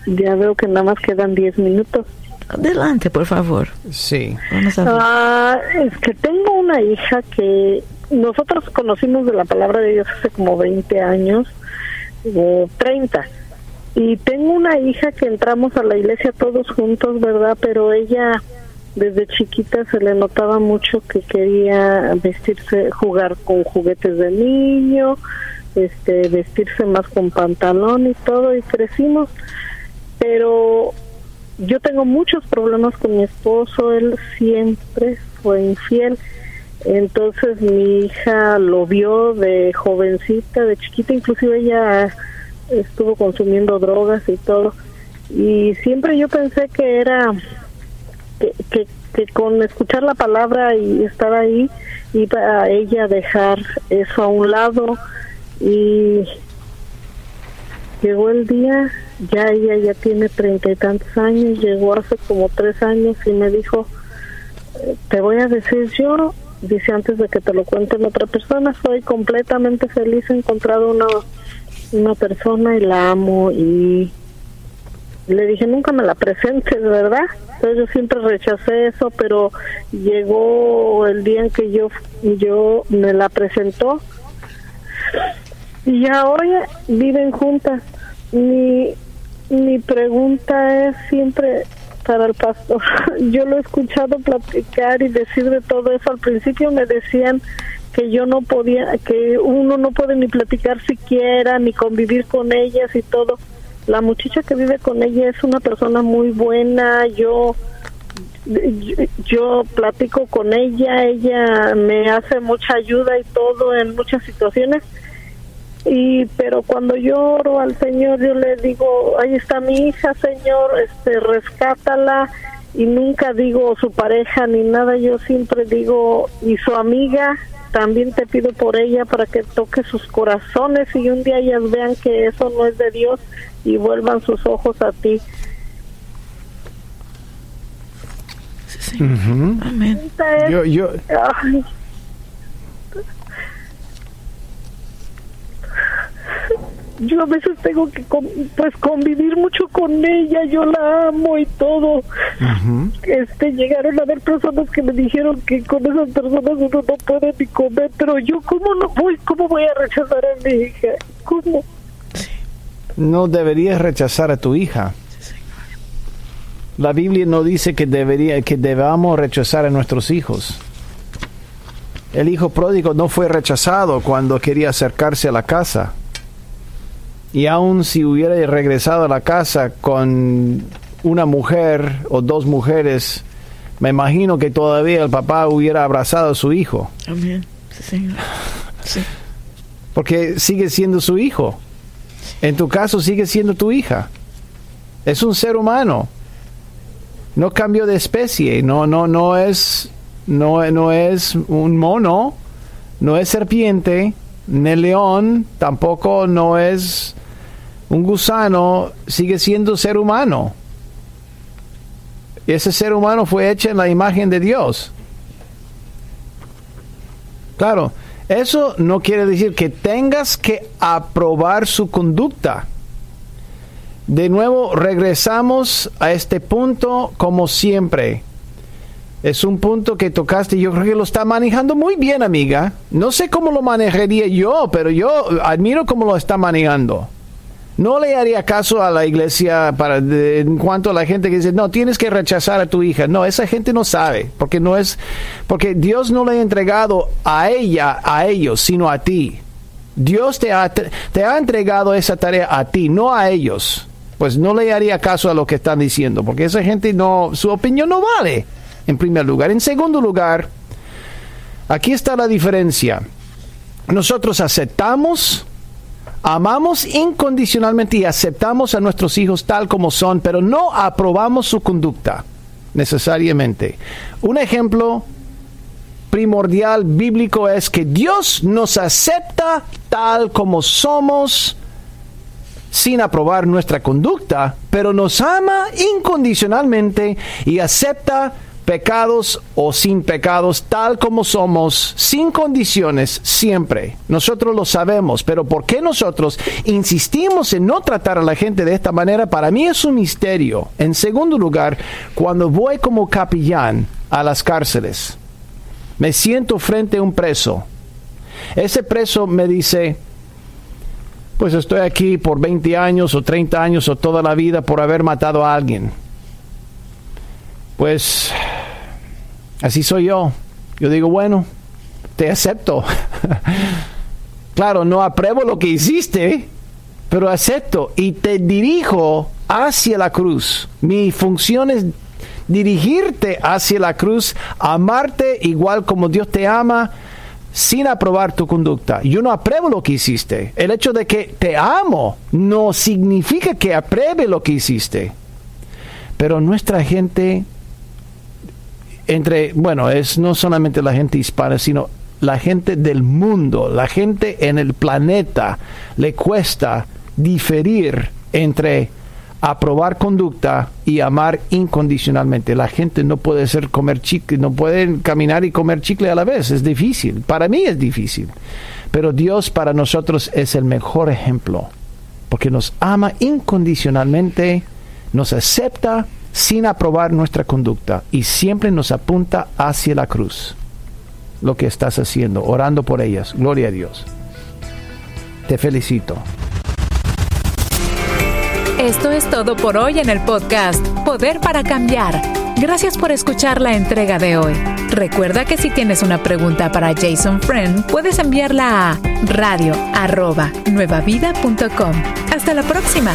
D: Ya veo que nada más quedan 10 minutos.
A: Adelante, por favor.
B: Sí.
A: Vamos a
D: ah, es que tengo una hija que nosotros conocimos de la palabra de Dios hace como 20 años, o 30. Y tengo una hija que entramos a la iglesia todos juntos, ¿verdad? Pero ella desde chiquita se le notaba mucho que quería vestirse, jugar con juguetes de niño, este, vestirse más con pantalón y todo, y crecimos. Pero yo tengo muchos problemas con mi esposo, él siempre fue infiel. Entonces mi hija lo vio de jovencita, de chiquita, inclusive ella estuvo consumiendo drogas y todo. Y siempre yo pensé que era que, que, con escuchar la palabra y estar ahí iba a ella dejar eso a un lado y llegó el día, ya ella ya tiene treinta y tantos años, llegó hace como tres años y me dijo, te voy a decir yo, dice antes de que te lo cuente la otra persona, soy completamente feliz, he encontrado una, una persona y la amo y le dije nunca me la presentes, ¿verdad? Entonces yo siempre rechacé eso, pero llegó el día en que yo yo me la presentó y ahora viven juntas. Mi mi pregunta es siempre para el pastor. [LAUGHS] Yo lo he escuchado platicar y decir de todo eso. Al principio me decían que yo no podía, que uno no puede ni platicar siquiera, ni convivir con ellas y todo la muchacha que vive con ella es una persona muy buena, yo, yo platico con ella, ella me hace mucha ayuda y todo en muchas situaciones. Y pero cuando yo oro al Señor, yo le digo, ahí está mi hija, Señor, este rescátala y nunca digo su pareja ni nada, yo siempre digo y su amiga, también te pido por ella para que toque sus corazones y un día ellas vean que eso no es de Dios y vuelvan sus ojos a ti.
A: Amén.
B: Yo, yo,
D: yo a veces tengo que pues convivir mucho con ella, yo la amo y todo. Este llegaron a haber personas que me dijeron que con esas personas uno no puede ni comer, pero yo cómo no voy, cómo voy a rechazar a mi hija, cómo.
B: No deberías rechazar a tu hija. La Biblia no dice que debería que debamos rechazar a nuestros hijos. El hijo pródigo no fue rechazado cuando quería acercarse a la casa y aun si hubiera regresado a la casa con una mujer o dos mujeres, me imagino que todavía el papá hubiera abrazado a su hijo.
A: Amén. Sí, Sí.
B: Porque sigue siendo su hijo. En tu caso sigue siendo tu hija. Es un ser humano. No cambió de especie. No, no, no es, no, no es un mono. No es serpiente. Ni león. Tampoco no es un gusano sigue siendo ser humano. Y ese ser humano fue hecho en la imagen de Dios. Claro, eso no quiere decir que tengas que aprobar su conducta. De nuevo, regresamos a este punto como siempre. Es un punto que tocaste, yo creo que lo está manejando muy bien, amiga. No sé cómo lo manejaría yo, pero yo admiro cómo lo está manejando. No le haría caso a la iglesia para en cuanto a la gente que dice, no, tienes que rechazar a tu hija. No, esa gente no sabe, porque no es, porque Dios no le ha entregado a ella, a ellos, sino a ti. Dios te ha, te ha entregado esa tarea a ti, no a ellos. Pues no le haría caso a lo que están diciendo, porque esa gente no, su opinión no vale, en primer lugar. En segundo lugar, aquí está la diferencia. Nosotros aceptamos Amamos incondicionalmente y aceptamos a nuestros hijos tal como son, pero no aprobamos su conducta necesariamente. Un ejemplo primordial bíblico es que Dios nos acepta tal como somos sin aprobar nuestra conducta, pero nos ama incondicionalmente y acepta pecados o sin pecados, tal como somos, sin condiciones, siempre. Nosotros lo sabemos, pero ¿por qué nosotros insistimos en no tratar a la gente de esta manera? Para mí es un misterio. En segundo lugar, cuando voy como capellán a las cárceles, me siento frente a un preso. Ese preso me dice, pues estoy aquí por 20 años o 30 años o toda la vida por haber matado a alguien pues así soy yo. Yo digo, bueno, te acepto. [LAUGHS] claro, no apruebo lo que hiciste, pero acepto y te dirijo hacia la cruz. Mi función es dirigirte hacia la cruz, amarte igual como Dios te ama, sin aprobar tu conducta. Yo no apruebo lo que hiciste. El hecho de que te amo no significa que apruebe lo que hiciste. Pero nuestra gente entre, bueno, es no solamente la gente hispana, sino la gente del mundo, la gente en el planeta, le cuesta diferir entre aprobar conducta y amar incondicionalmente. La gente no puede ser comer chicle, no pueden caminar y comer chicle a la vez, es difícil. Para mí es difícil. Pero Dios para nosotros es el mejor ejemplo, porque nos ama incondicionalmente, nos acepta sin aprobar nuestra conducta y siempre nos apunta hacia la cruz. Lo que estás haciendo, orando por ellas. Gloria a Dios. Te felicito.
C: Esto es todo por hoy en el podcast Poder para Cambiar. Gracias por escuchar la entrega de hoy. Recuerda que si tienes una pregunta para Jason Friend, puedes enviarla a radio Hasta la próxima.